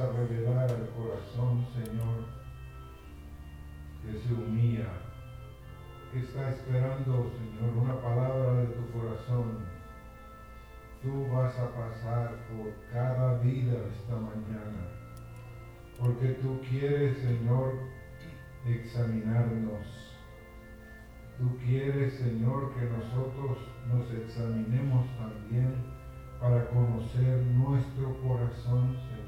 a revelar al corazón, Señor, que se unía, que está esperando, Señor, una palabra de tu corazón tú vas a pasar por cada vida esta mañana, porque tú quieres, Señor, examinarnos. Tú quieres, Señor, que nosotros nos examinemos también para conocer nuestro corazón, Señor.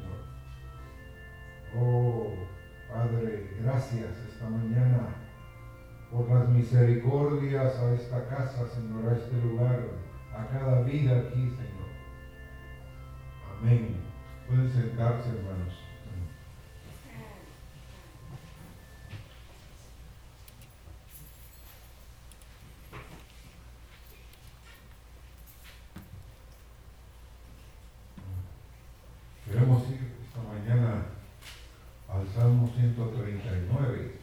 Oh, Padre, gracias esta mañana por las misericordias a esta casa, Señor, a este lugar a cada vida aquí, Señor. Amén. Pueden sentarse, hermanos. Queremos ir esta mañana al Salmo 139.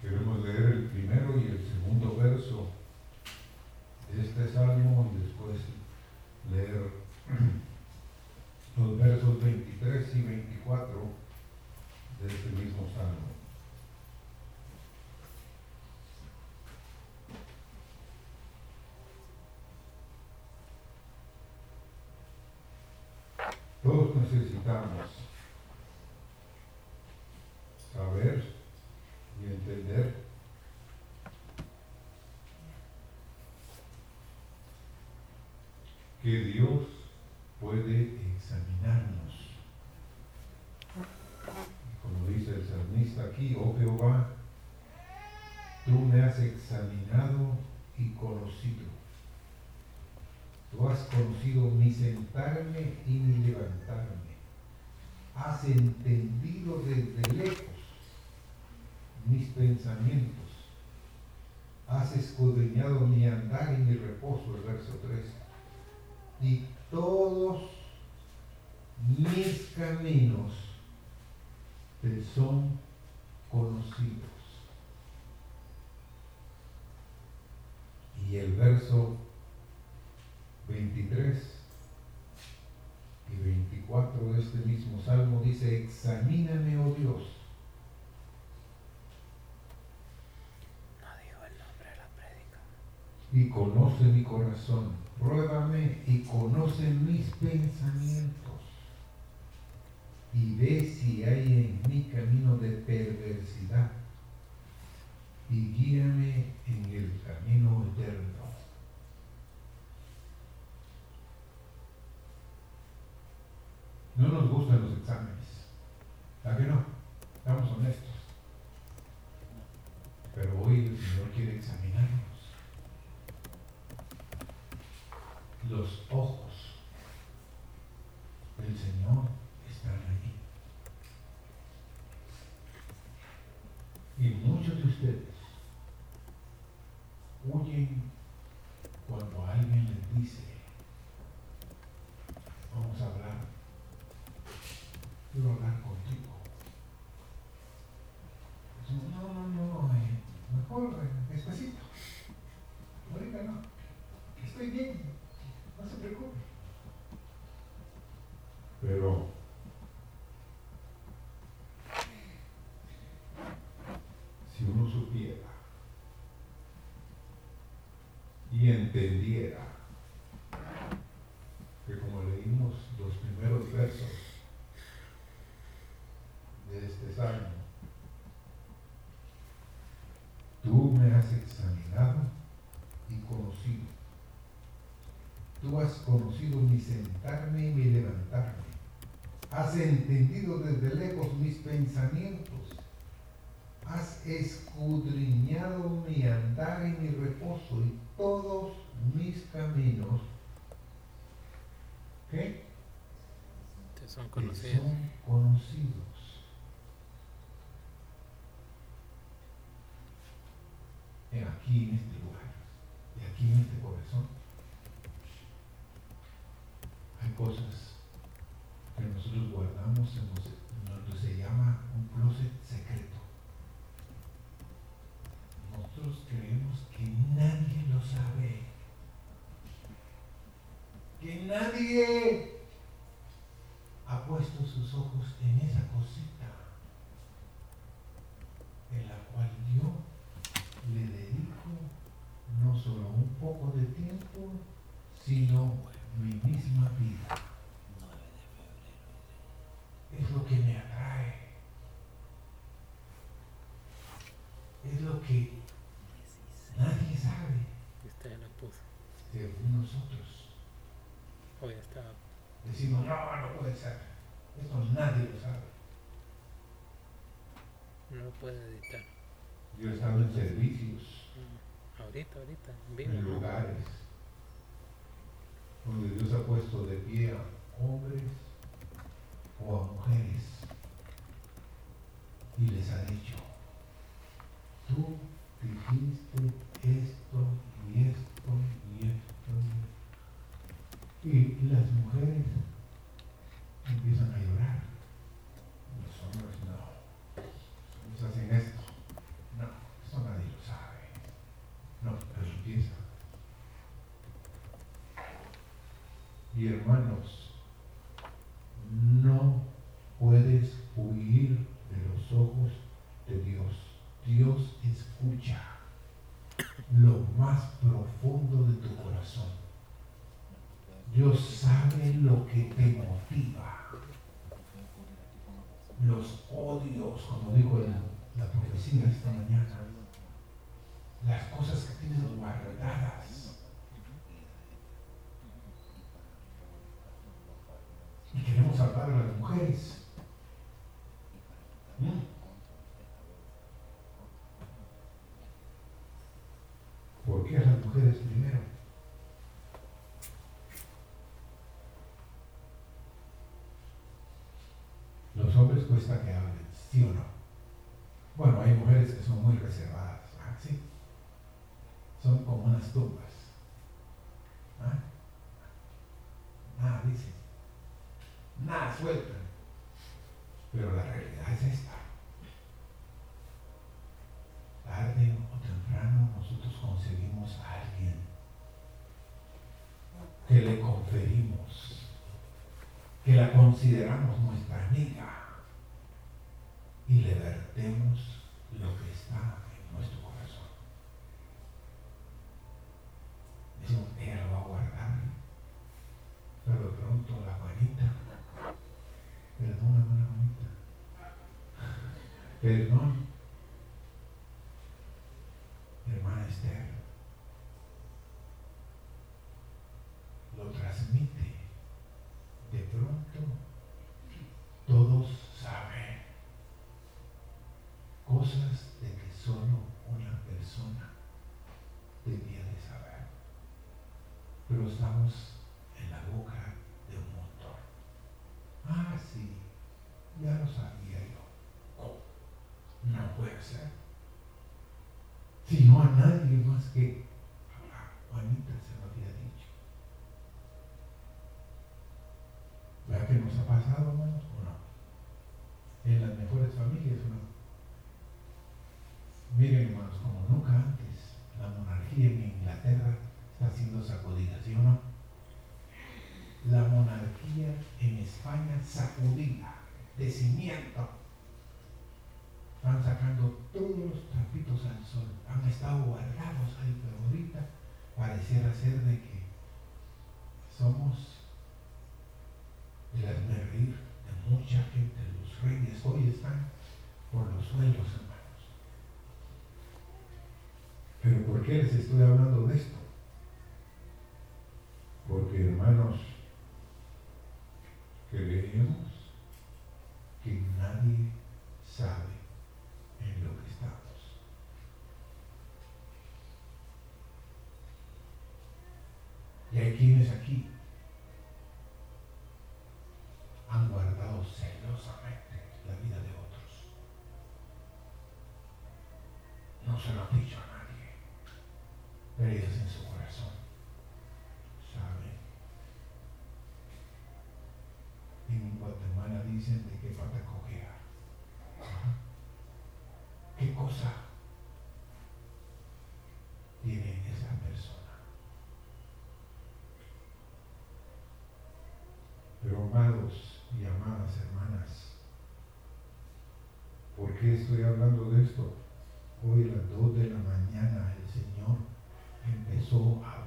Queremos leer el primero y el segundo verso de este salmo y después leer los versos 23 y 24 de este mismo salmo. Necesitamos saber y entender que Dios puede examinarnos. Como dice el salmista aquí, oh Jehová, tú me has examinado y conocido. Tú has conocido mi sentarme y mi levantarme. Has entendido desde lejos mis pensamientos. Has escudriñado mi andar y mi reposo, el verso 3. Y todos mis caminos te son conocidos. Y el verso 23 y 24 de este mismo salmo dice, examíname, oh Dios y conoce mi corazón. Pruébame y conoce mis pensamientos. Y ve si hay en mi camino de perversidad. Y guíame en el camino eterno. No nos gustan los exámenes. ¿A qué no? Estamos honestos. Pero hoy el Señor quiere examinarnos. los ojos del Señor están allí. Y muchos de ustedes huyen cuando alguien les dice, vamos a hablar, quiero hablar contigo. No, no, no, eh, mejor eh, despacito. Ahorita no, estoy bien. No se preocupe. Pero si uno supiera y entendiera que como leímos los primeros versos de este salmo, tú me has examinado y conocido Tú has conocido mi sentarme y mi levantarme. Has entendido desde lejos mis pensamientos. Has escudriñado mi andar y mi reposo y todos mis caminos. ¿Qué? Te son conocidos. Te son conocidos. trabajo ya está. Decimos, no, no puede ser. Esto nadie lo sabe. No puede editar. Yo estaba en servicios. Mm, ahorita, ahorita, vivo. En lugares donde Dios ha puesto de pie a hombres cuesta que hablen, ¿sí o no? Bueno, hay mujeres que son muy reservadas, ¿ah? ¿sí? Son como unas tumbas. ¿ah? Nada dicen, nada sueltan. Pero la realidad es esta. Tarde o temprano nosotros conseguimos a alguien que le conferimos, que la consideramos nuestra amiga en España sacudida, de cimiento. Están sacando todos los trapitos al sol. Han estado guardados ahí, pero ahorita pareciera ser de que somos de las reír de mucha gente. Los reyes hoy están por los suelos, hermanos. Pero ¿por qué les estoy hablando de esto? Porque, hermanos, you. amados y amadas hermanas. ¿Por qué estoy hablando de esto? Hoy a las 2 de la mañana el Señor empezó a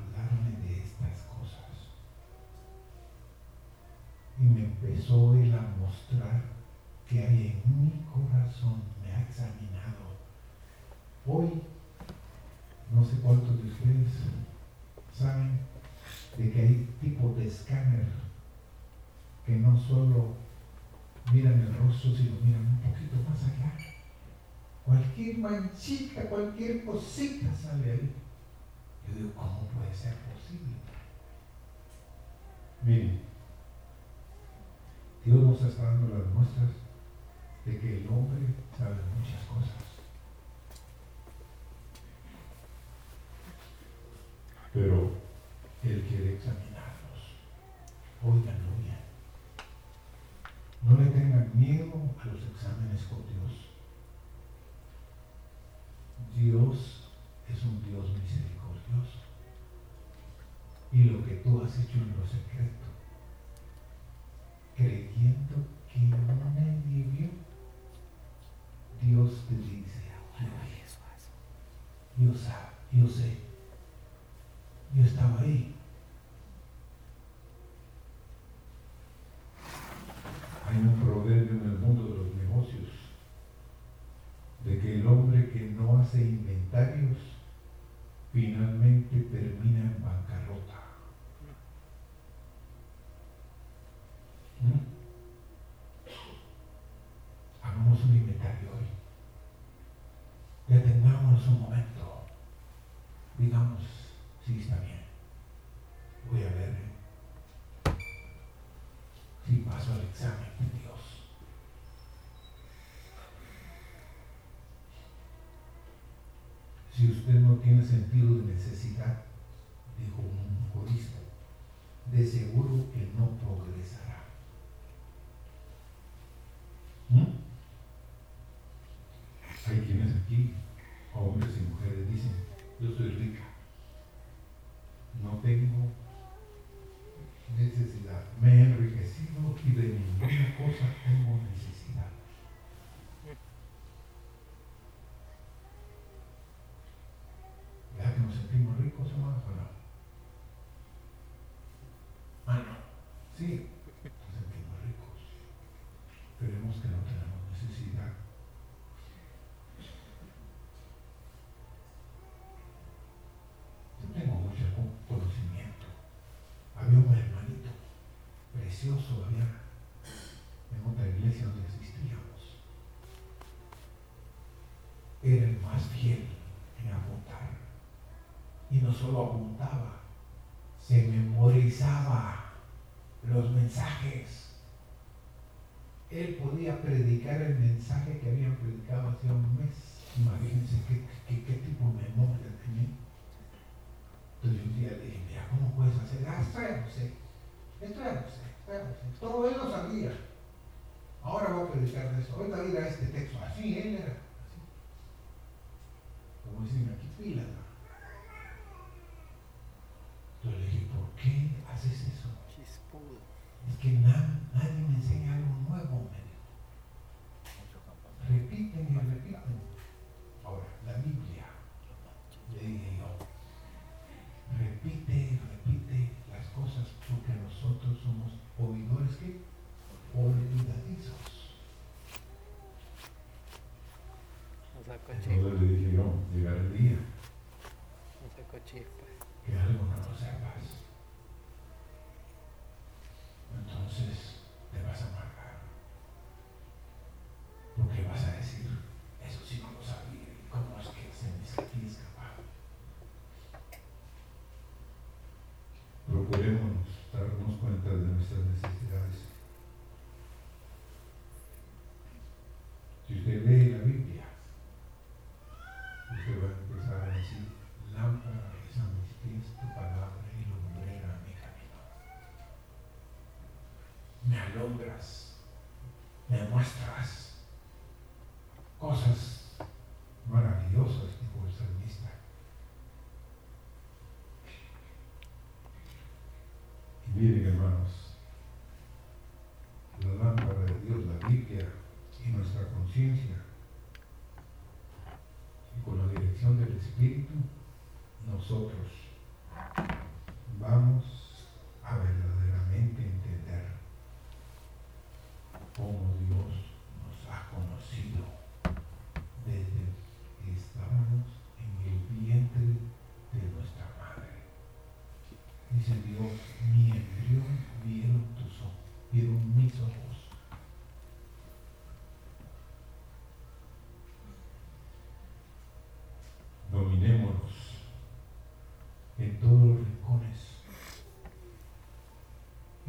manchita, cualquier cosita sale. constituent yourself. si usted no tiene sentido de necesidad, dijo un corista, de seguro que no progresará. lo apuntaba, se memorizaba los mensajes. Él podía predicar el mensaje que habían predicado hace un mes. Imagínense qué, tipo de memoria tenía. Entonces un día le dije, mira, ¿cómo puedes hacer? Ah, esto ya esto. Todo él lo sabía. Ahora voy a predicar de eso. Ahorita dirá este texto. Así ¿eh? él era. Así. Como dicen aquí, pilas. alumbras, me muestras cosas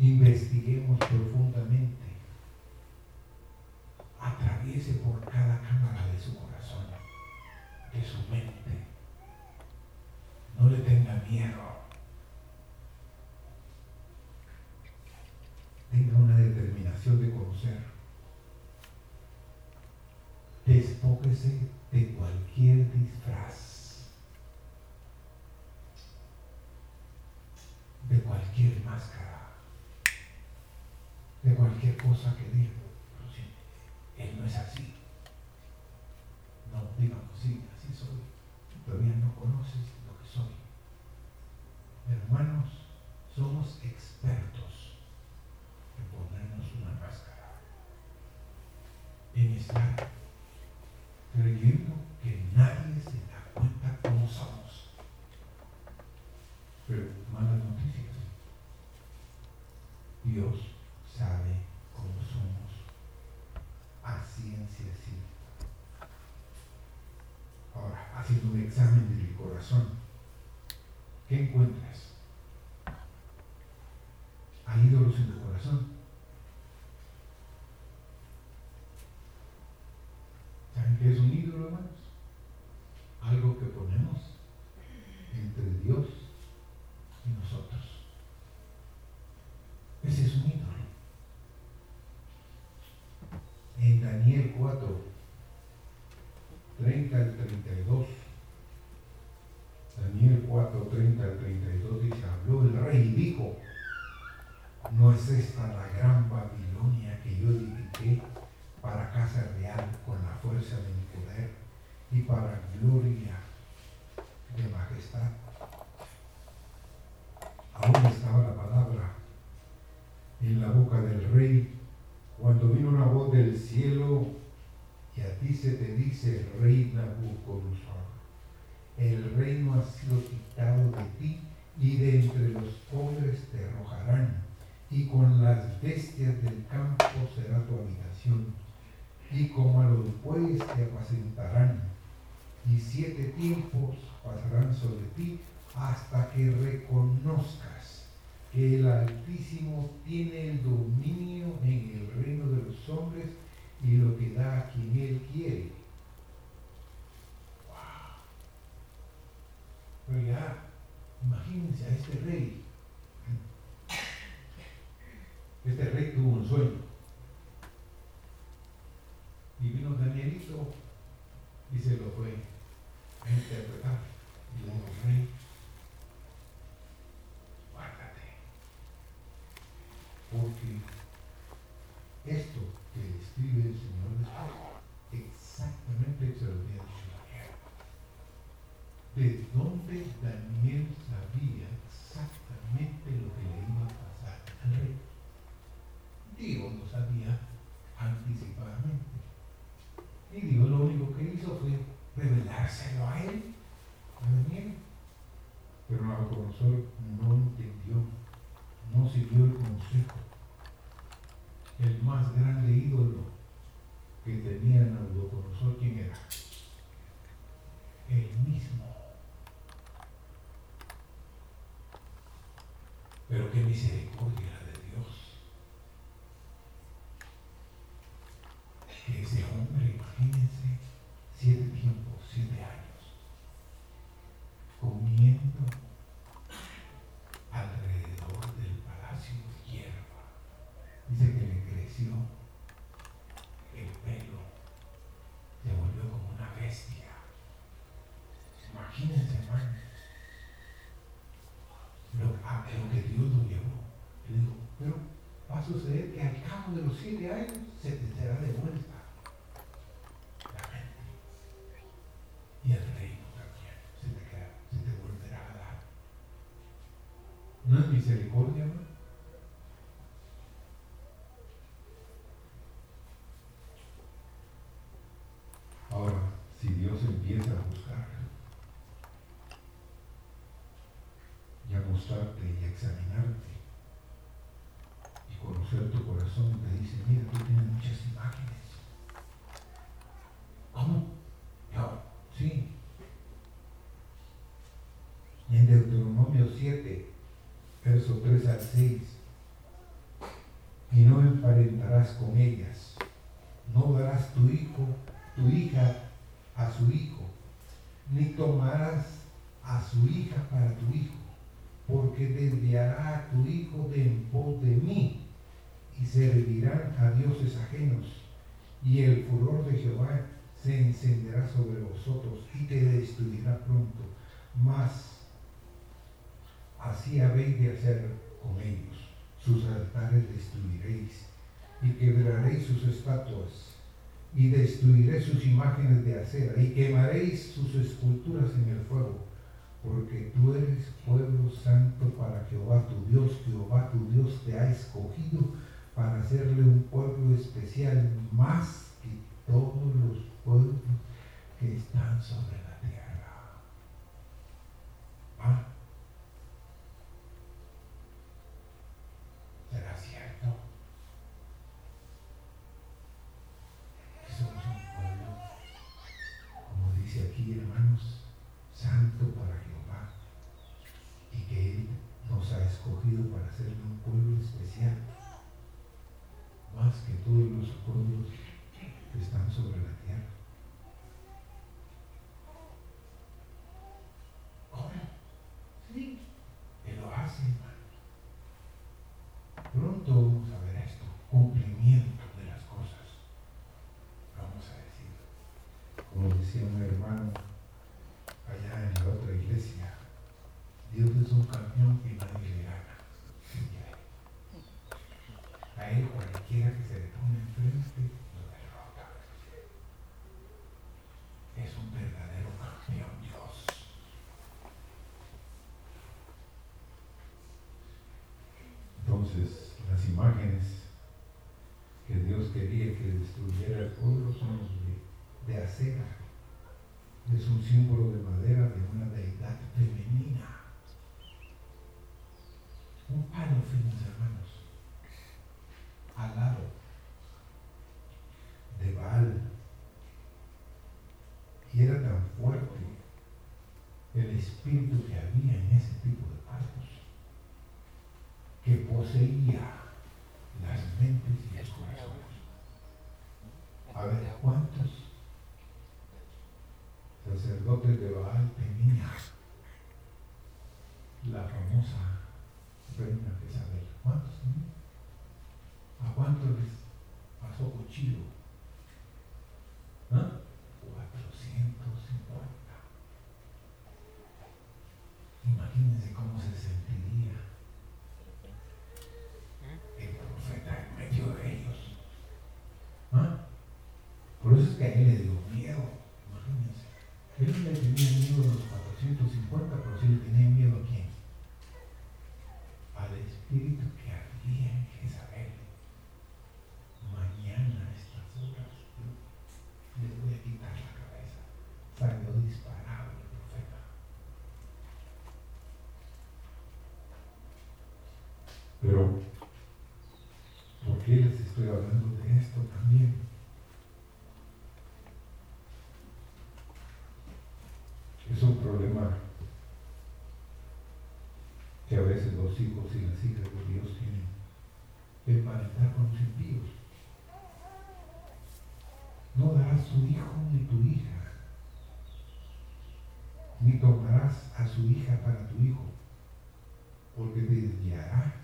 investiguemos profundamente, atraviese por cada cámara de su corazón, de su mente. No le tenga miedo. Tenga una determinación de conocer. Despóquese cualquier cosa que diga. Él no es así. No, digan, sí, así soy. Todavía no conoces haciendo un examen del corazón. ¿Qué encuentras? 30 al 32 dice, habló el rey y dijo, no es esta la gran faith de los siete años se te será devuelta la mente. Y el reino también se te, queda, se te volverá a dar. ¿No es misericordia, hermano? Ahora, si Dios empieza a buscar y a mostrarte y a examinarte, en Deuteronomio 7, verso 3 al 6. Y no emparentarás con ellas, no darás tu hijo, tu hija a su hijo, ni tomarás a su hija para tu hijo, porque desviará a tu hijo de en pos de mí, y servirán a dioses ajenos, y el furor de Jehová se encenderá sobre vosotros y te destruirá pronto. Mas así habéis de hacer con ellos. Sus altares destruiréis y quebraréis sus estatuas y destruiré sus imágenes de acera y quemaréis sus esculturas en el fuego, porque tú eres pueblo santo para Jehová tu Dios, Jehová tu Dios te ha escogido para hacerle un pueblo especial más que todos los pueblos que están sobre la tierra. ¿Ah? ¿Será cierto? Que somos un pueblo, como dice aquí, hermanos, santo para Jehová y que Él nos ha escogido para hacerle un pueblo especial, más que todos los pueblos que están sobre la tierra. ¿Cómo? Sí, Él lo hace, hermano. Pronto vamos a ver esto, cumplimiento de las cosas. Vamos a decir, como decía un hermano allá en la otra iglesia, Dios es un campeón que nadie le gana. A él cualquiera que se le pone enfrente lo derrota. Es un verdadero campeón Dios. Entonces, las imágenes que Dios quería que destruyera el pueblo son de, acera. Es un símbolo de madera de una deidad femenina. Un palo, finos hermanos, alado de Baal. Y era tan fuerte el espíritu que había en ese tipo de poseía las mentes y los corazones. A ver, ¿cuántos sacerdotes de Baal tenían la famosa reina Jezabel? ¿Cuántos tenían? ¿A cuántos les pasó cuchillo? ¿Ah? 450. Imagínense cómo se sentiría el profeta en medio de ellos. ¿Ah? Por eso es él le dio miedo. Imagínense. Él le tenía miedo a los 450, pero sí le tenía miedo a quién? Al espíritu que había en Jezabel. Mañana a estas horas yo les voy a quitar la cabeza. Salió disparado el profeta. Pero, ¿por qué les estoy hablando de esto también? Es un problema que a veces los hijos y las hijas de Dios tienen que emparentar con los impíos. Tu hijo ni tu hija, ni tomarás a su hija para tu hijo, porque te desviará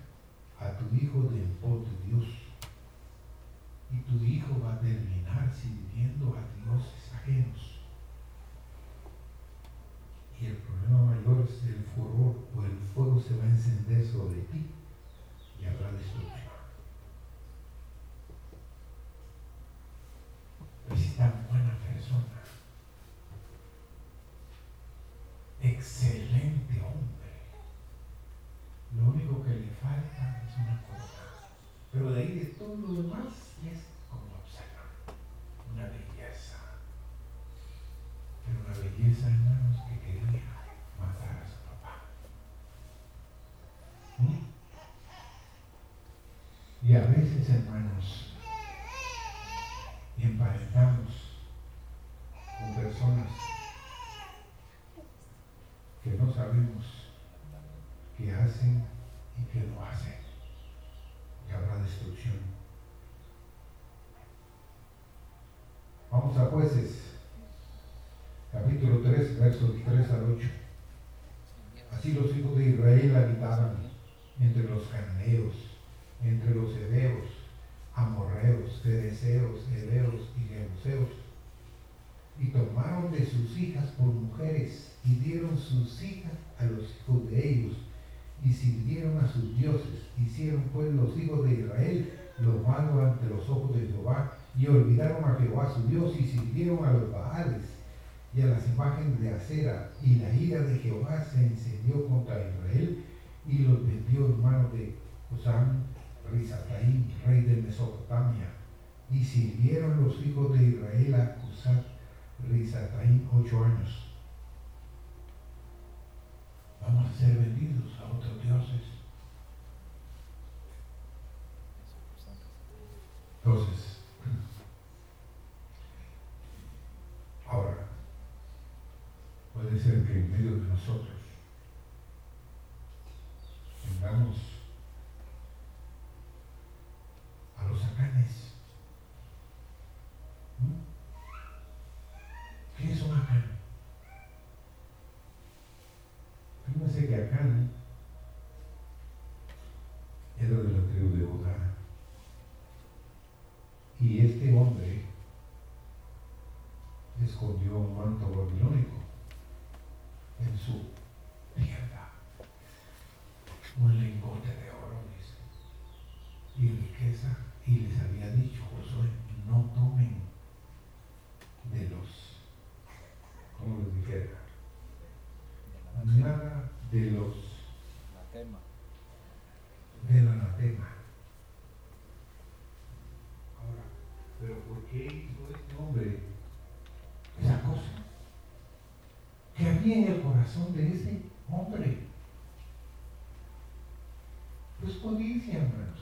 a veces, hermanos, emparentamos con personas que no sabemos que hacen y que no hacen. Y habrá destrucción. Vamos a jueces, capítulo 3, versos 3 al 8. Así los hijos de Israel habitaban entre los cananeos, entre los escondió un manto babilónico en su tienda, un lingote de oro, dice, y riqueza, y les había dicho, Josué, no tomen de los, ¿cómo les dijera? nada de los. Del anatema. Ahora, pero ¿por qué hizo este hombre esa cosa? ¿Qué había en el corazón de ese hombre? Pues codicia, hermanos.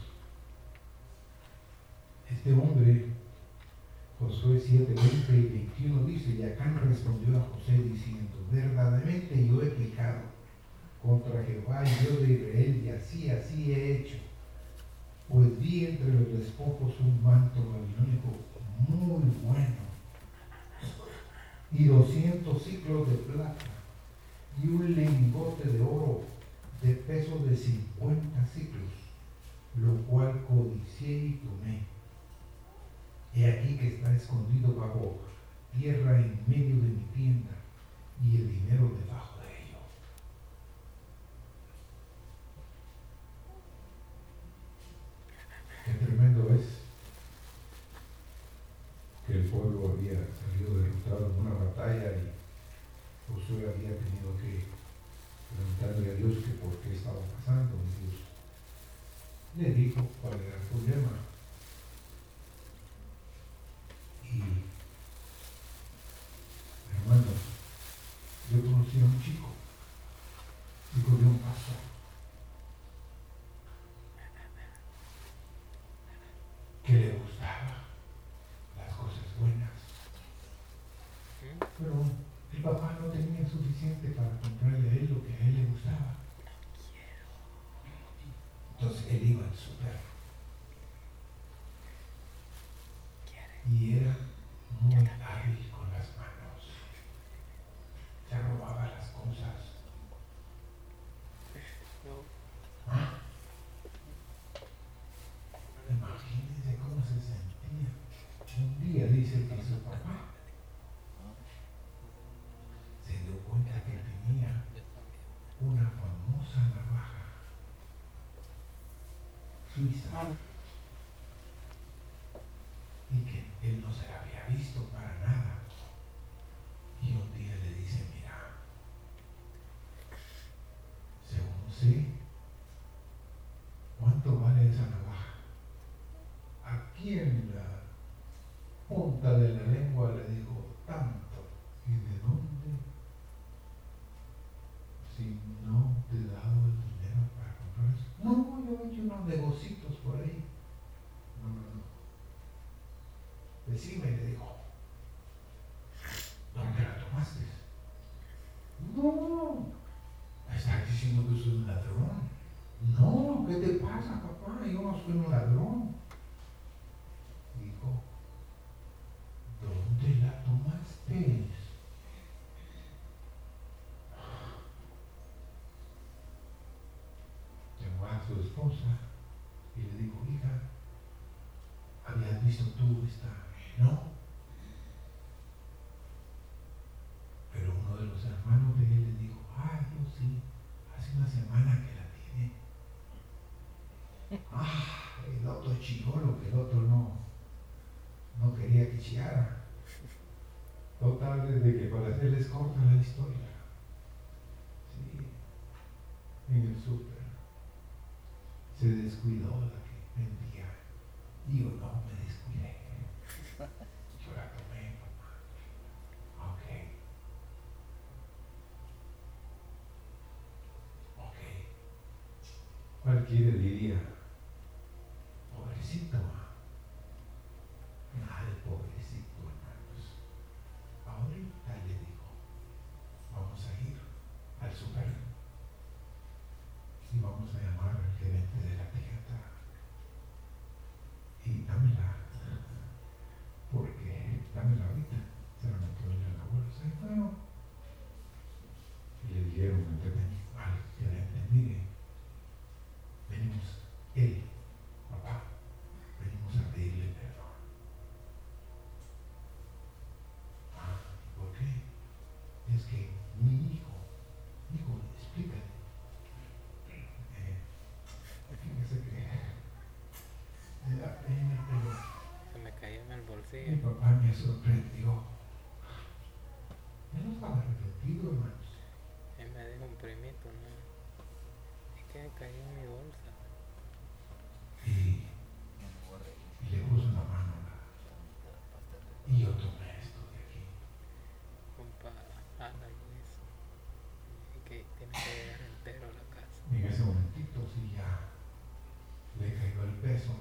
Este hombre Josué 7, 20 y 21 dice, y Acán respondió a José diciendo, verdaderamente yo he pecado contra Jehová y Dios de Israel, y así, así he hecho. Pues vi entre los despojos un manto babilónico muy bueno, y 200 ciclos de plata, y un lingote de oro de peso de 50 ciclos, lo cual codicié y tomé He aquí que está escondido bajo tierra en medio de mi tienda y el dinero debajo de ello. Qué tremendo es que el pueblo había salido derrotado en una batalla y Josué había tenido que preguntarle a Dios que por qué estaba pasando. Y Dios le dijo cuál era el problema. hermanos, yo conocí a un chico, hijo de un pastor, que le gustaba las cosas buenas, pero el papá no tenía suficiente para comprarle a él lo que a él le gustaba. Entonces él iba al super y era muy hábil con las manos. Se robaba las cosas. ¿Ah? Imagínense cómo se sentía. Un día dice que su papá se dio cuenta que tenía una famosa navaja y que él no se la había visto para nada. Y un día le dice, mira, según sé, que un ladrón. Dijo, ¿dónde la tomaste? Llamó a su esposa y le dijo, hija, ¿habías visto tú esta? No. Desde que para hacerles corta la historia, sí, en el súper, se descuidó la que vendía. Yo no me descuidé. Yo la tomé, mamá. Ok. Ok. Cualquiera diría, pobrecito, nada de pobrecito, hermanos. Ahorita le digo, vamos a ir al super y vamos a llamar al gerente de la tienda y dámela, porque dámela ahorita, se la metió en la bolsa y bueno, y le dijeron al gerente, mire, venimos, él, papá, venimos a pedirle perdón. Ah, ¿por qué? Es que mi hijo, hijo, explícale. Eh, fíjese que me da pena, pero Se me cayó en el mi bolsillo. papá me sorprendió. Él no estaba arrepentido, hermanos. Y me dijo ¿no? Es que cayó en mi bolsa. Y, y le puso una mano a la- Y yo tomé esto de aquí. Compa Ana Luis. Y que tiene que llegar entero a la casa. Y en ese momentito sí ya le cayó el peso.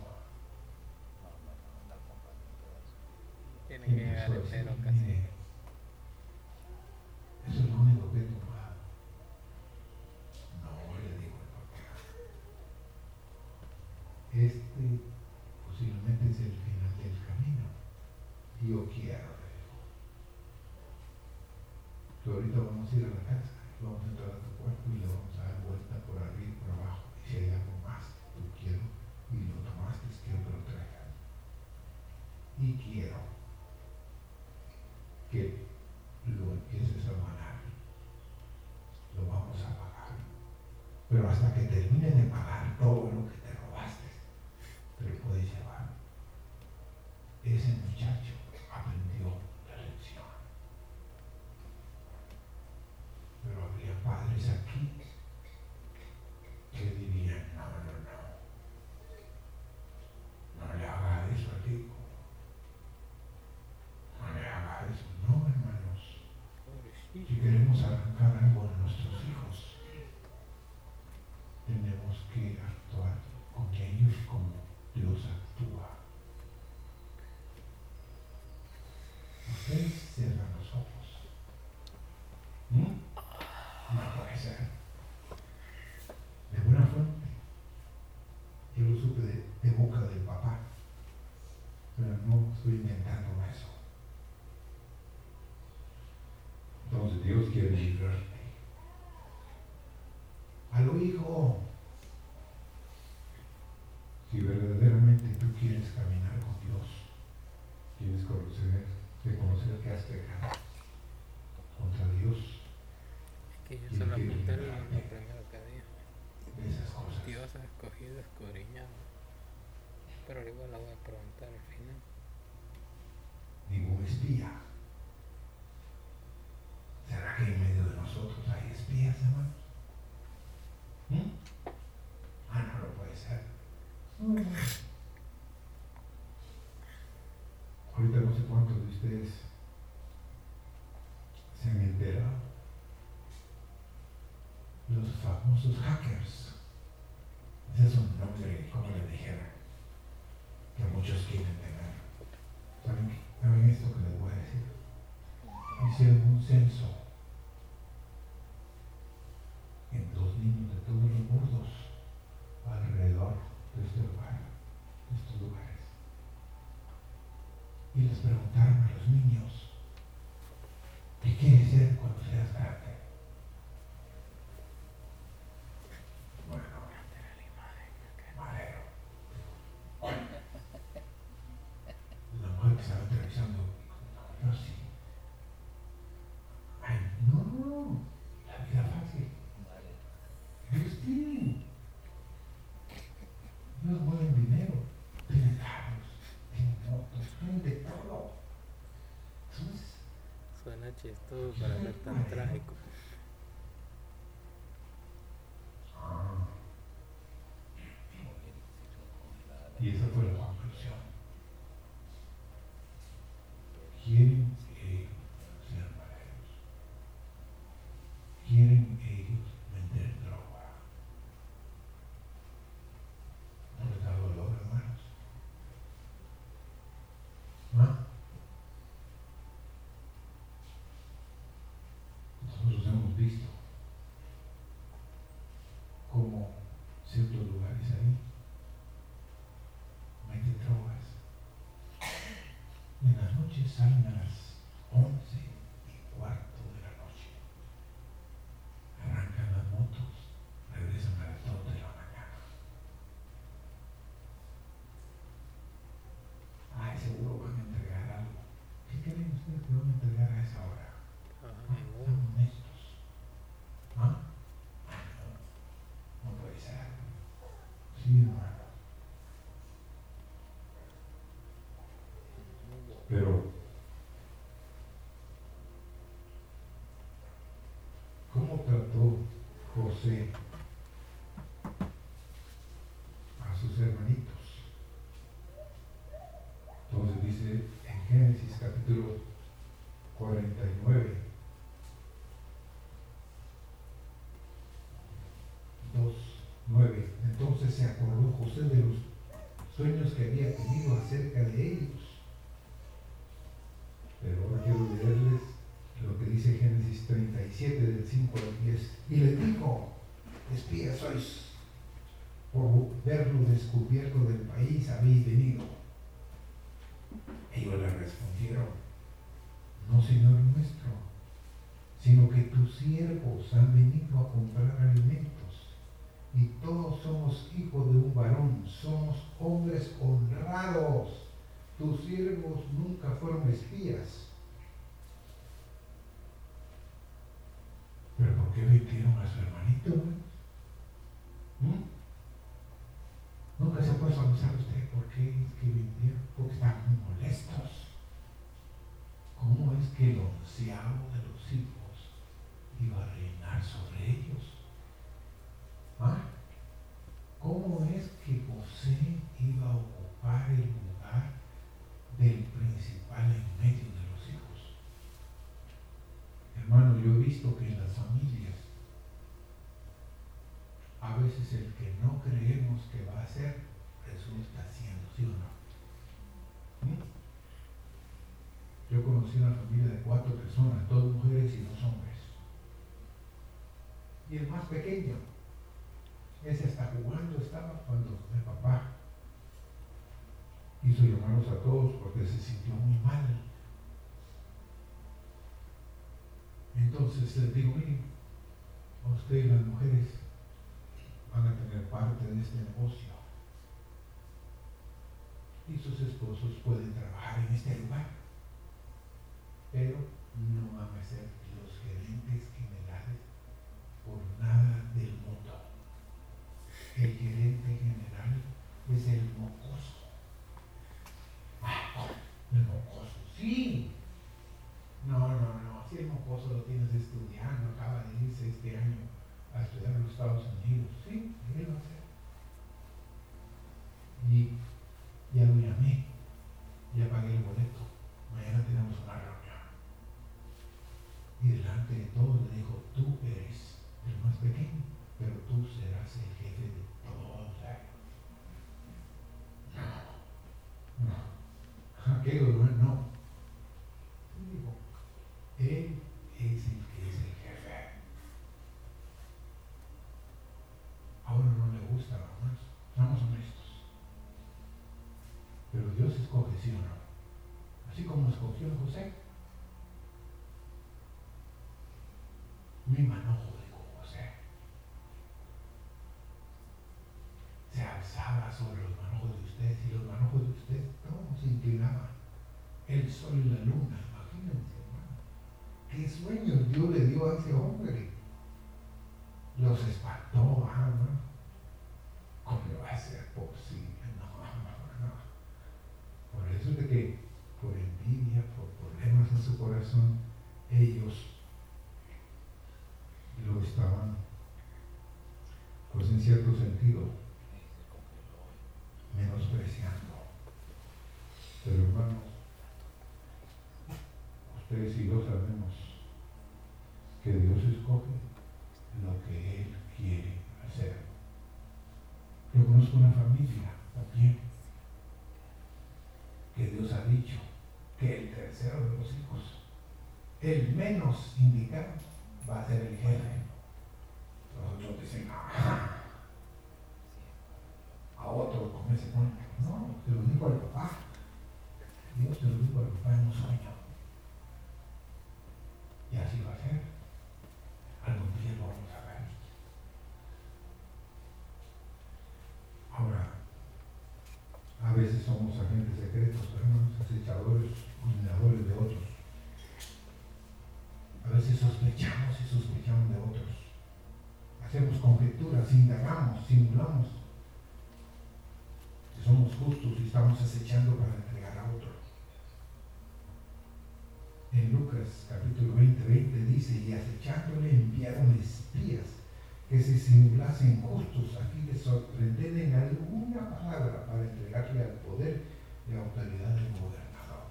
Tiene que llegar empezó a decir, entero casi. mire, eso es lo único que he tomado. No, le digo al papá. Este posiblemente es el final del camino. Y yo quiero, le digo. Ahorita vamos a ir a la casa, vamos a entrar a tu cuarto y le vamos a dar vuelta por arriba y por abajo. Y si hay algo más que tú quiero y lo tomaste, quiero que lo traigas. Y quiero que lo empieces a pagar. Lo vamos a pagar. Pero hasta que termine de pagar todo lo que te robaste, te lo puedes llevar. Ese muchacho aprendió la lección. Pero habría padres aquí que dirían, no, no, no. No le haga eso al hijo. No le haga eso. No, hermanos. Si Pobrecito. queremos arrancar algo de nuestros hijos, tenemos que actuar con ellos como Dios actúa. Ustedes cierran los ojos. ¿Mm? No puede ser. De buena fuente. Yo lo supe de, de boca del papá. Pero no estoy inventando eso. Entonces Dios quiere librarte. Aló hijo, si verdaderamente tú quieres caminar con Dios, tienes que conocer, reconocer que has pecado contra Dios Es que yo ¿Quién se lo quiere apunté lo, librarte? lo primero que cosas. Dios ha escogido escudriñado. Pero igual la voy a preguntar al final. Ningún espía. ¿Será que en medio de nosotros hay espías, hermanos? ¿Mm? Ah, no lo puede ser. Ahorita no sé cuántos de ustedes se han enterado. Los famosos hackers. Ese es un nombre, como le dijera, que muchos quieren tener. ¿Saben, qué? ¿Saben esto que les voy a decir? Hicieron un censo en dos niños de todos los bordos alrededor de este lugar, de estos lugares. Y les preguntaron a los niños, ¿qué quieres ser cuando seas grande? Bueno, madero. La mujer que estaba entrevistando, no, yo sí. Ay, no, no, no, la vida fácil. Ellos tienen. Ellos mueven dinero. Tienen estuvo para ser tan trágico. Ah. Y esa fue la conclusión. Quieren ellos ser mareros. Quieren ellos vender droga. ¿No les da dolor, hermanos? ¿Ah? Nosotros hemos visto cómo ciertos lugares ahí meten drogas. En las noches salen a las 11 y cuarto de la noche. Arrancan las motos, regresan a las 2 de la mañana. Ay, seguro van a entregar algo. ¿Qué creen ustedes que van a entregar a esa hora? Trabajan en Sean uno. honestos. ¿Ah? Ah, No, no puede ser. Sí, hermano. Pero, ¿cómo trató José a sus hermanitos? Entonces dice en Génesis capítulo 49, 2, 9. Entonces se acordó José de los sueños que había tenido acerca de ellos. Pero ahora quiero leerles lo que dice Génesis 37 del 5 al 10. Y le dijo, espías sois, por verlo descubierto del país habéis venido. Ellos le respondieron, no Señor nuestro, sino que tus siervos han venido a comprar alimentos. Y todos somos hijos de un varón, somos hombres honrados. Tus siervos nunca fueron espías. ¿Pero por qué vendieron a su hermanito? ¿Mm? Nunca se ha puesto usted por qué es que porque están molestos. ¿Cómo es que los hijos iba a reinar sobre ellos? ¿Ah? ¿Cómo es que José iba a ocupar el lugar del principal en medio de los hijos? Hermano, yo he visto que en las familias a veces el que no creemos que va a ser resulta siendo, ¿sí o no? ¿Mm? Yo una familia de cuatro personas, dos mujeres y dos hombres. Y el más pequeño, ese hasta jugando estaba cuando el papá hizo llamarlos a todos porque se sintió muy mal. Entonces les digo, miren, a ustedes las mujeres van a tener parte de este negocio. Y sus esposos pueden trabajar en este lugar. Pero no van a ser los gerentes generales por nada del mundo. El gerente general es el mocoso. Ah, El mocoso, sí. No, no, no. Si el mocoso lo tienes estudiando, acaba de irse este año a estudiar en los Estados Unidos. Sí, él va a ser. Y ya lo llamé, ya pagué el boleto. Mañana tenemos una reunión. Y delante de todos le dijo, tú eres el más pequeño, pero tú serás el jefe de todos ellos. No, no. Aquello no, no. Y digo, él es el que es el jefe. Ahora no le gusta, hermanos. Seamos honestos. Pero No. Así como escogió José. Mi manojo de José se alzaba sobre los manojos de ustedes y los manojos de ustedes todos se inclinaban. El sol y la luna, imagínense, hermano. ¿Qué sueños Dios le dio a ese hombre? Los espantó, ah, hermano. ¿Cómo va a ser posible? No, no, no. Por eso es de que por envidia, por problemas en su corazón, ella ustedes y yo sabemos que Dios escoge lo que Él quiere hacer. Yo conozco una familia también que Dios ha dicho que el tercero de los hijos, el menos indicado, va a ser el jefe. Los otros dicen, ah, a otro con ese cuento. No, se lo digo al papá. Dios te lo dijo al papá en un sueño. Y así va a ser. Algún día lo vamos a ver. Ahora, a veces somos agentes secretos, hermanos, acechadores, cuidadores de otros. A veces sospechamos y sospechamos de otros. Hacemos conjeturas, indagamos, simulamos. Que somos justos y estamos acechando para entregar a otros. En Lucas capítulo 20, 20 dice, y acechándole enviaron espías que se simulasen justos a fin de sorprender en alguna palabra para entregarle al poder y autoridad del gobernador.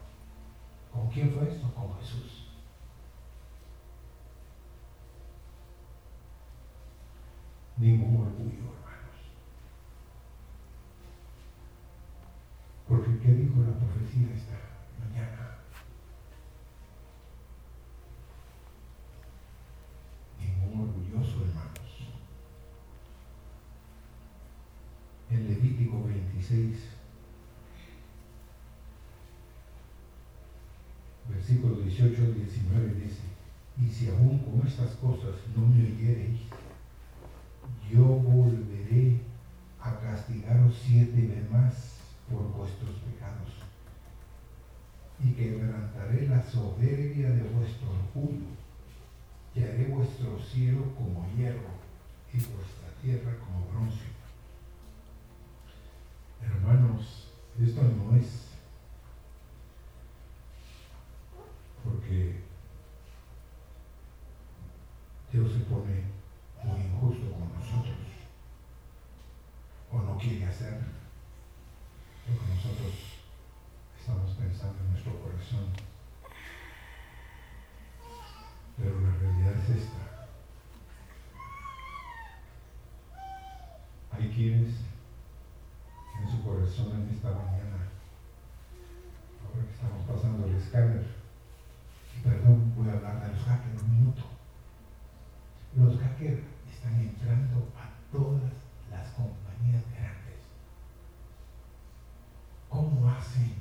¿Con quién fue esto? Con Jesús. Ningún orgullo, hermanos. Porque ¿qué dijo la profecía esta mañana? Ningún orgulloso, hermanos. En Levítico 26, versículo 18 al 19 dice, y si aún con estas cosas no me oyereis, yo volveré a castigaros siete veces más por vuestros pecados y quebrantaré la soberbia de vuestro orgullo y haré vuestro cielo como hierro y vuestra tierra como bronce. Hermanos, esto no es porque Dios se pone muy injusto con nosotros o no quiere hacer lo que nosotros estamos pensando en nuestro corazón. Pero la realidad es esta. Hay quienes en su corazón en esta mañana, ahora que estamos pasando el escáner, y perdón, voy a hablar de los hackers un minuto. Los hackers están entrando a todas las compañías grandes. ¿Cómo hacen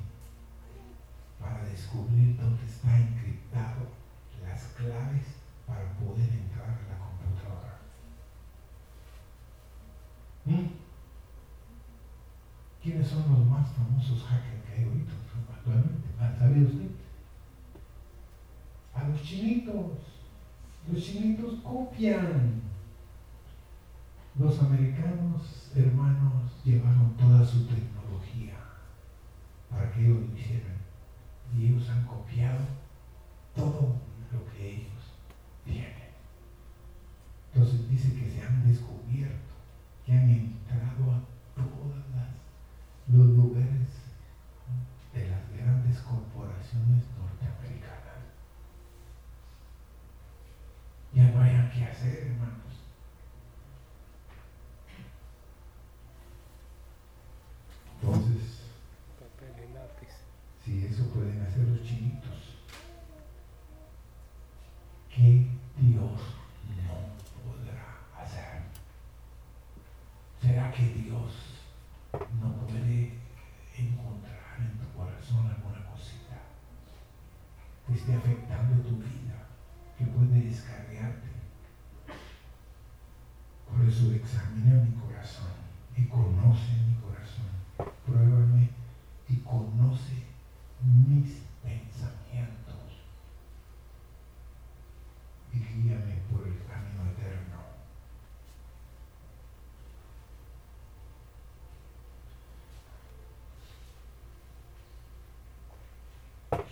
para descubrir dónde está encriptado las claves para poder entrar a la computadora? ¿Mm? ¿Quiénes son los famosos hackers que hay ahorita actualmente? ¿Sabe usted? A los chinitos. Los chinitos copian. Los americanos, hermanos, llevaron toda su tecnología para que ellos lo hicieran.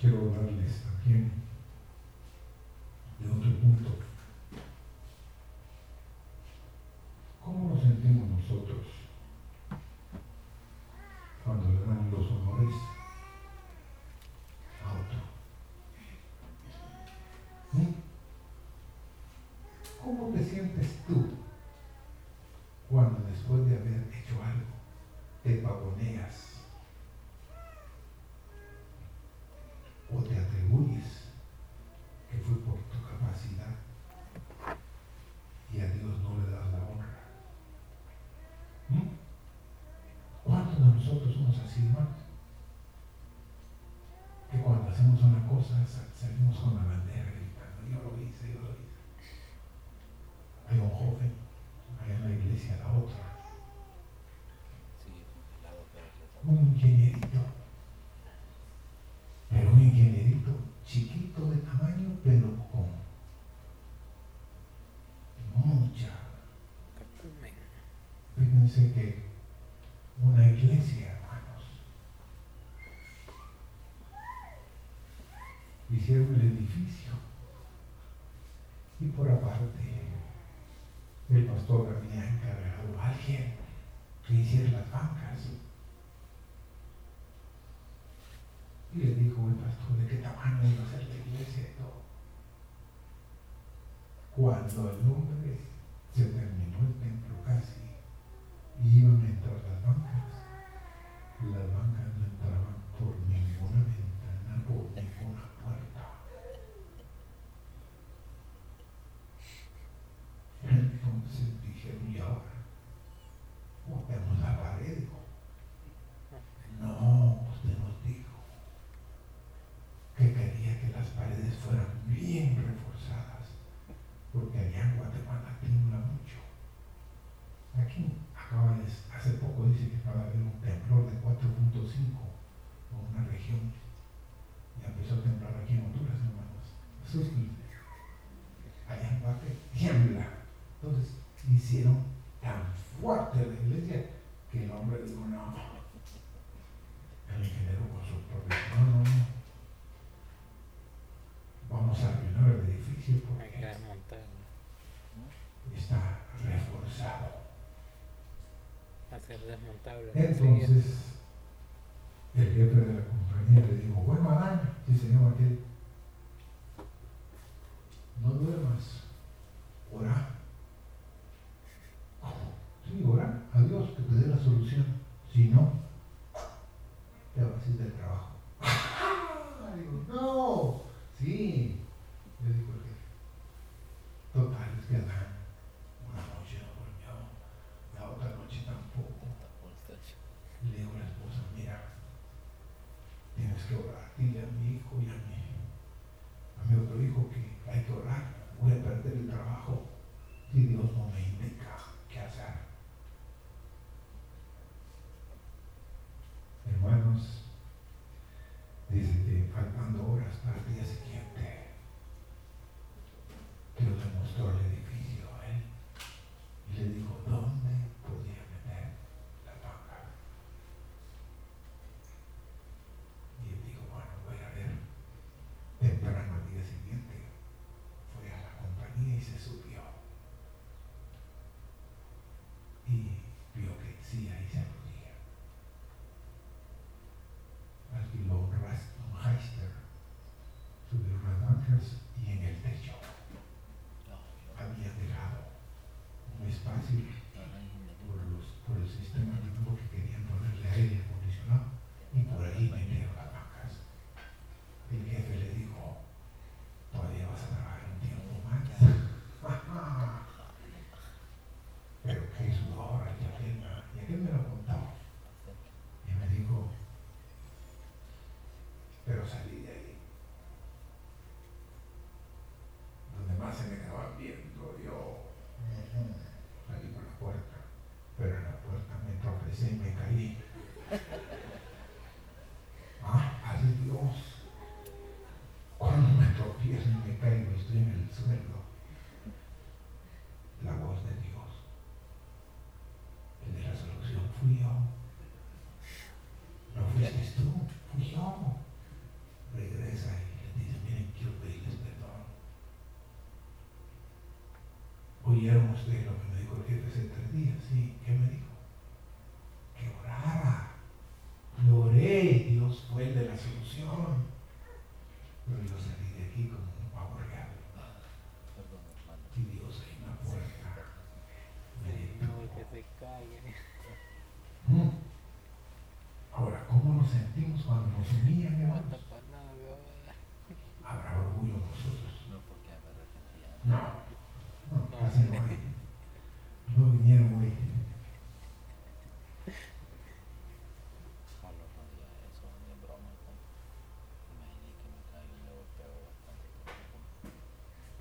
quiero hablarles también de otro punto. ¿Cómo nos sentimos nosotros cuando le dan los honores a otro? ¿Mm? ¿Cómo te sientes tú cuando después de haber hecho algo te pavonean? dice que una iglesia, hermanos, hicieron el edificio. Y por aparte, el pastor había encargado a alguien que hiciera las bancas. Y le dijo el pastor de qué tamaño iba a ser la iglesia y todo. Cuando el hombre Entonces, el jefe de la compañía le dijo, bueno, Adán, dice yo aquel, no duermas, ora. ¿Cómo? Sí, ora a Dios que te dé la solución. Si no,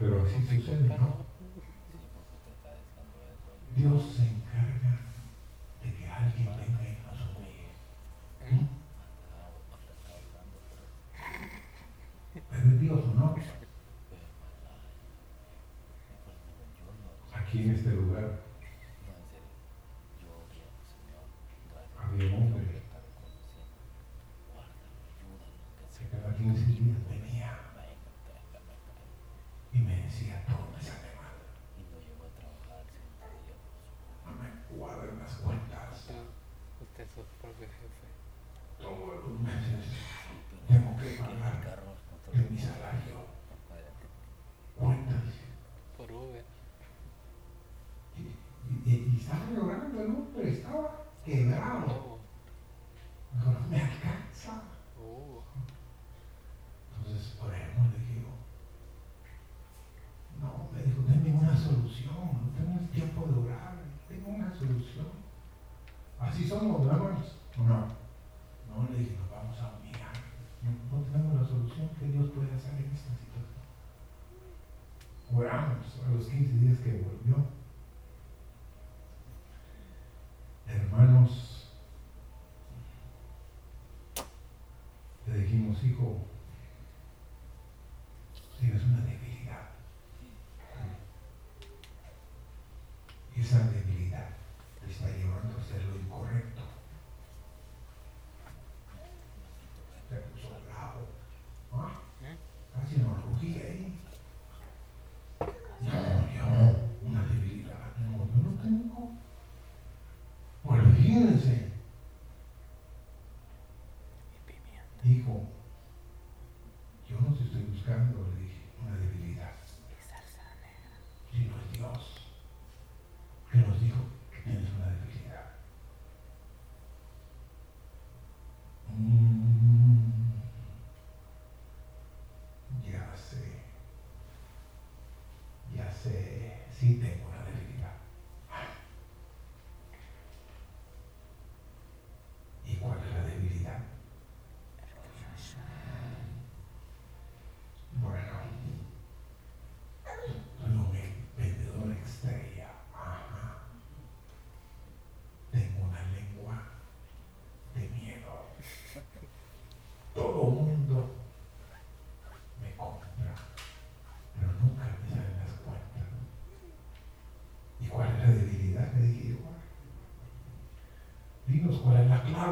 pero así sucede, ¿no? todos los meses tengo que pagar de mi salario cuentas. Por Uber. Y, y, y, estaba llorando, no prestaba.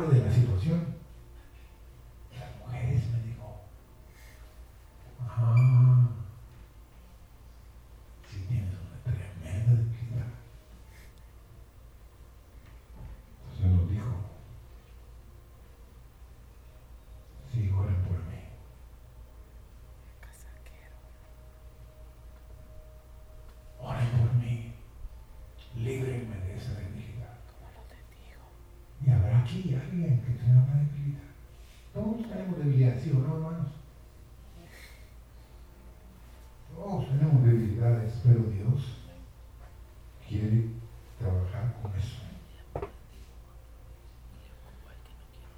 de la situación. que debilidad. Todos tenemos debilidad, ¿sí o no, hermanos? Todos tenemos debilidades, pero Dios quiere trabajar con eso.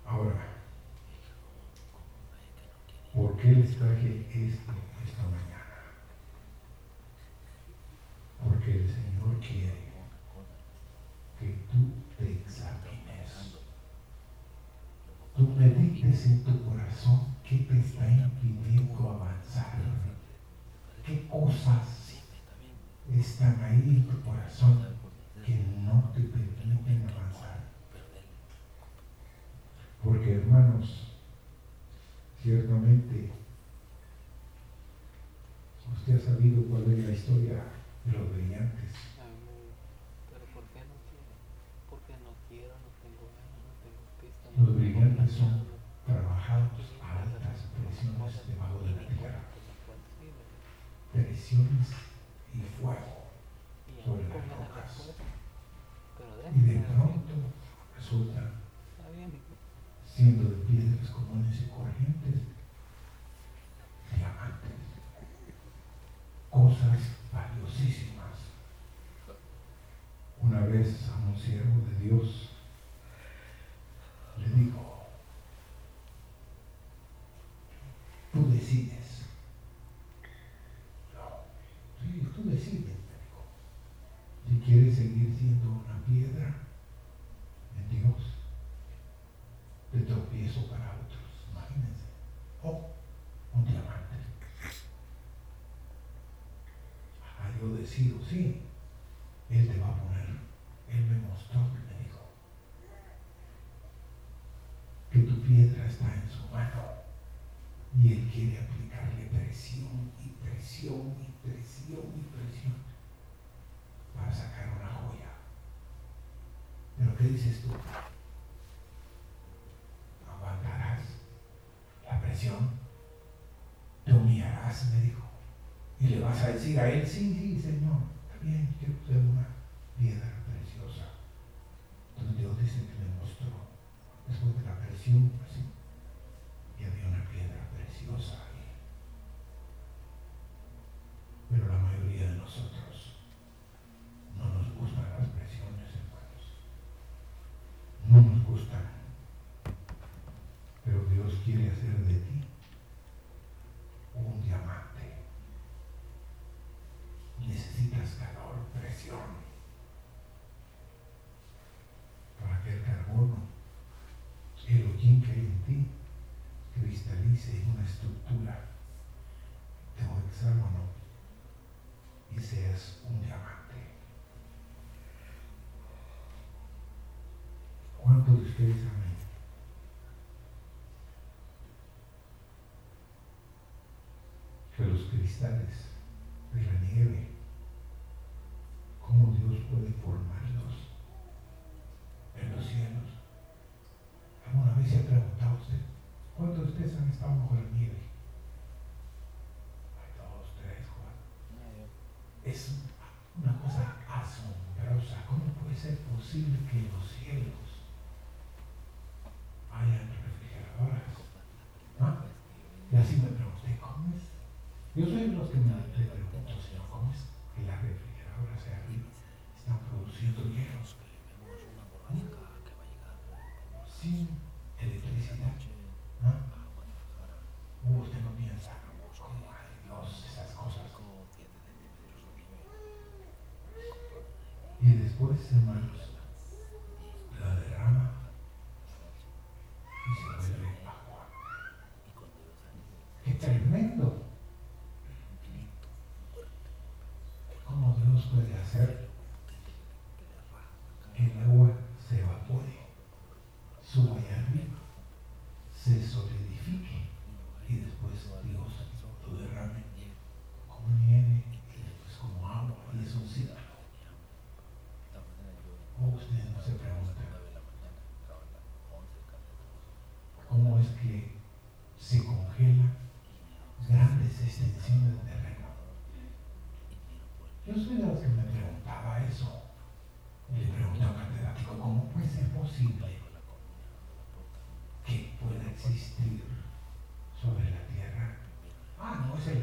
Ahora, ¿por qué les traje esto? medites en tu corazón qué te está impidiendo avanzar. ¿Qué cosas están ahí en tu corazón que no te permiten avanzar? Porque hermanos, ciertamente, usted ha sabido cuál es la historia de los brillantes. son trabajados a altas presiones debajo de la tierra. Presiones y fuego sobre las rocas. Y de pronto resultan siendo de piedras comunes y corrientes, diamantes, cosas valiosísimas. Una vez a un siervo de Dios sí o sí, Él te va a poner. Él me mostró, me dijo, que tu piedra está en su mano y Él quiere aplicarle presión y presión y presión y presión para sacar una joya. Pero ¿qué dices tú? ¿Aguantarás la presión? ¿Te humillarás? Me dijo. Y le vas a decir a Él, sí, sí, Que los cristales es que me, le pregunto, Señor, ¿cómo es que las refrigeradoras de arriba están produciendo hierro? Sin electricidad. ¿no? Usted no piensa, ¿cómo hay Dios esas cosas? Y después, hermanos, la derrama y se vuelve agua. ¡Qué tremendo!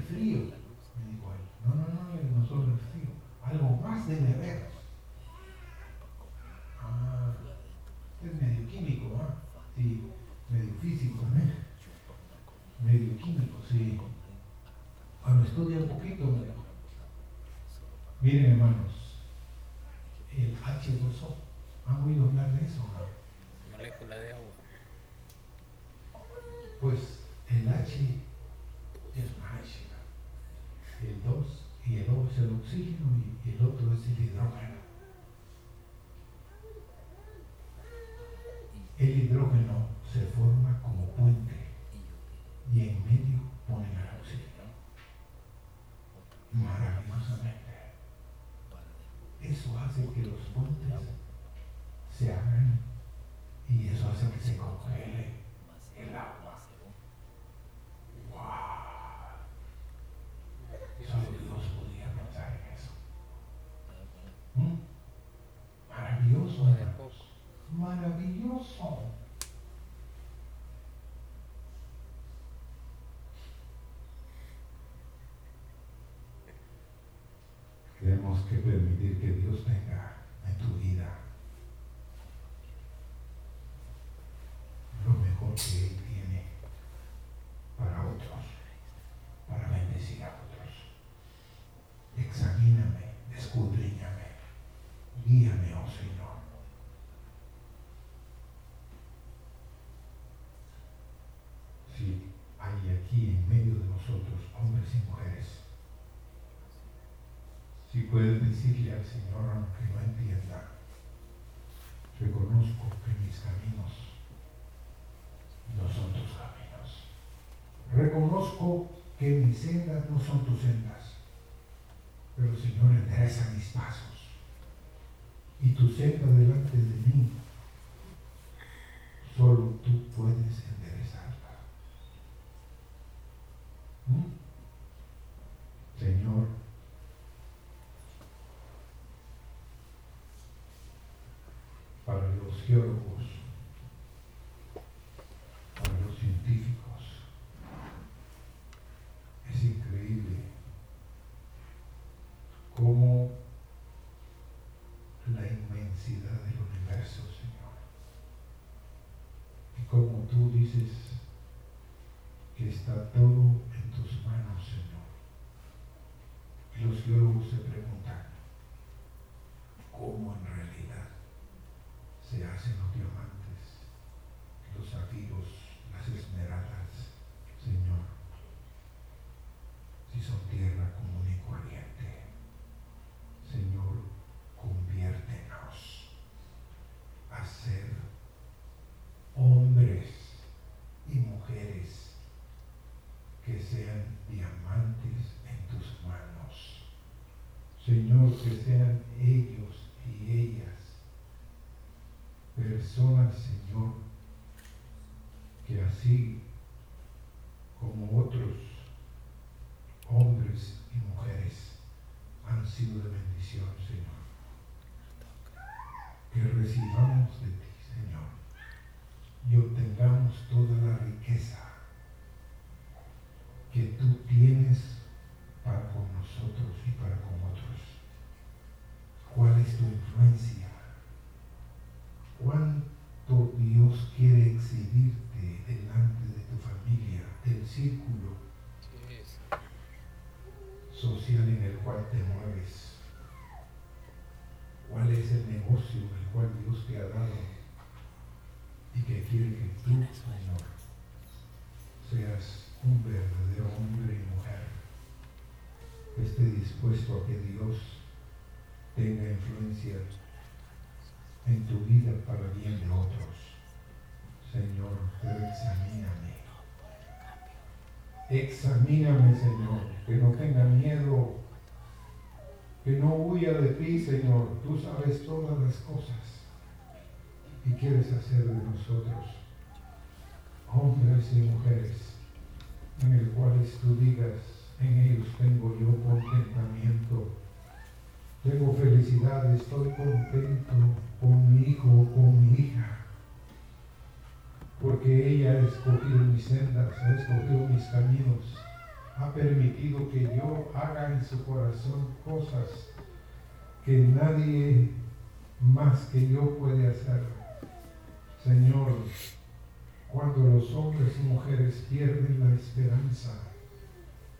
frío, me dijo él. No, no, no, no solo el frío, algo más debe haber. Ah, es medio químico, ¿ah? ¿eh? Sí, medio físico, ¿eh? Medio químico, sí. Cuando estudia un poquito, me. Miren, hermano, exceedingly que permitir que Dios tenga decirle al Señor, aunque no entienda, reconozco que mis caminos no son tus caminos. Reconozco que mis sendas no son tus sendas. Pero Señor, endereza mis pasos. Y tu senda delante de mí, solo tú puedes enderezarla. ¿Mm? Señor, para los geólogos, para los científicos, es increíble cómo la inmensidad del universo, Señor, y como tú dices que está todo en tus manos, Señor. Y los geólogos se preguntan, ¿cómo en realidad se hacen los diamantes, los zafiros, las esmeraldas, Señor? Si son tierra común y corriente. Señor, conviértenos a ser hombres y mujeres que sean diamantes en tus manos. Señor, que sean ellos y ellas personas, Señor, que así como otros hombres y mujeres han sido de bendición, Señor. Que recibamos de ti, Señor, y obtengamos toda la riqueza que tú tienes para con nosotros y para con otros. ¿Cuál es tu influencia? ¿Cuánto Dios quiere exhibirte delante de tu familia, del círculo Sí, social en el cual te mueves? ¿Cuál es el negocio el cual Dios te ha dado y que quiere que tú, Señor, seas un verdadero hombre y mujer que esté dispuesto a que Dios tenga influencia en tu vida para bien de otros? Señor, pero examíname. Examíname, Señor, que no tenga miedo, que no huya de ti, Señor. Tú sabes todas las cosas y quieres hacer de nosotros hombres y mujeres en el cuales tú digas, en ellos tengo yo contentamiento, tengo felicidad, estoy contento ha permitido que yo haga en su corazón cosas que nadie más que yo puede hacer. Señor, cuando los hombres y mujeres pierden la esperanza,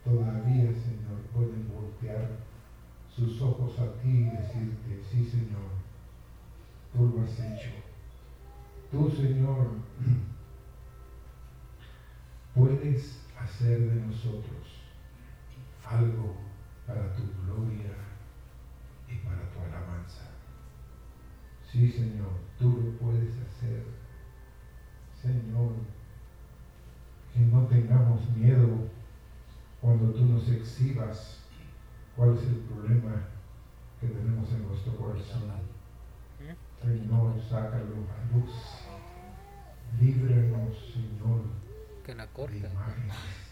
todavía, Señor, pueden voltear sus ojos a ti y decirte, sí, Señor, tú lo has hecho. Tú, Señor, puedes hacer de nosotros algo para tu gloria y para tu alabanza. Sí, Señor, tú lo puedes hacer. Señor, que no tengamos miedo cuando tú nos exhibas cuál es el problema que tenemos en nuestro corazón. Señor, sácalo a luz. Líbranos, Señor, Que la de corta. imágenes.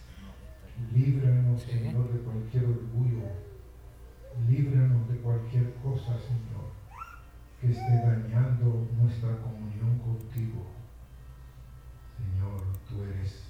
Líbranos, Sí. Señor, de cualquier orgullo. Líbranos de cualquier cosa, Señor, que esté dañando nuestra comunión contigo. Señor, tú eres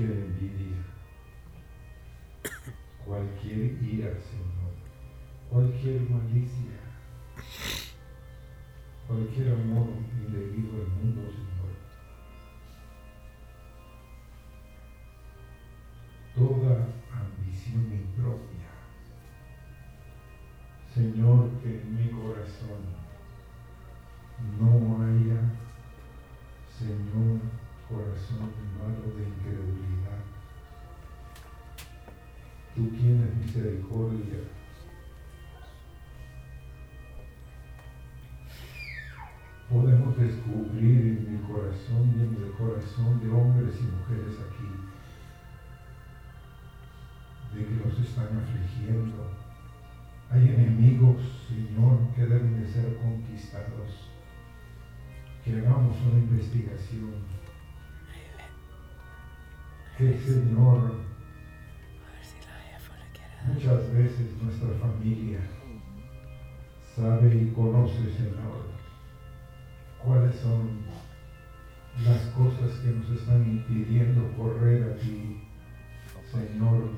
cualquier envidia, cualquier ira, Señor, cualquier malicia, cualquier amor indebido al mundo, Señor. Toda ambición impropia. Señor, que en mi corazón Podemos descubrir en mi corazón y en el corazón de hombres y mujeres aquí de que los están afligiendo. Hay enemigos, Señor, que deben de ser conquistados que hagamos una investigación. Que el Señor, muchas veces nuestra familia sabe y conoce, Señor, cuáles son las cosas que nos están impidiendo correr a ti. Señor,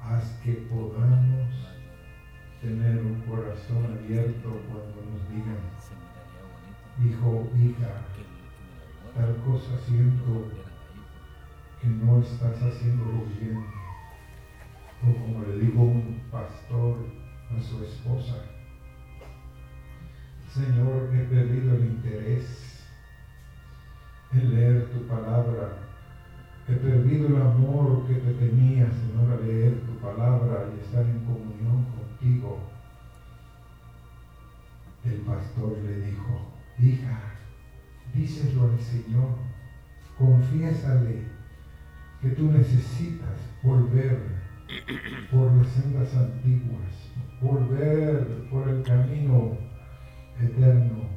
haz que podamos tener un corazón abierto cuando nos digan, hijo, hija, tal cosa siento que no estás haciéndolo bien. O como le digo un pastor a su esposa, Señor, he perdido el interés en leer tu palabra He perdido el amor que te tenía, Señor, a leer tu palabra y estar en comunión contigo. El pastor le dijo, hija, díselo al Señor, confiésale que tú necesitas volver por las sendas antiguas, volver por el camino eterno.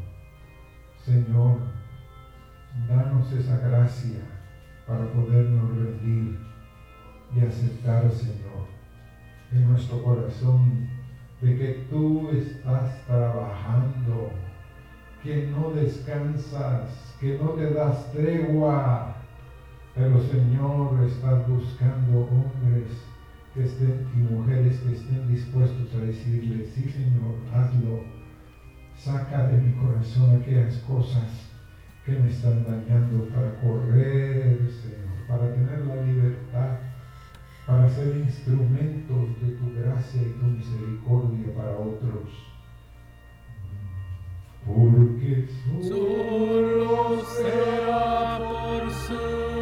Señor, danos esa gracia para podernos rendir y aceptar, Señor, en nuestro corazón de que tú estás trabajando, que no descansas, que no te das tregua, pero Señor, estás buscando hombres que estén y mujeres que estén dispuestos a decirle, sí Señor, hazlo. Saca de mi corazón aquellas cosas que me están dañando para correr, Señor, para tener la libertad, para ser instrumentos de tu gracia y tu misericordia para otros. Porque solo será por su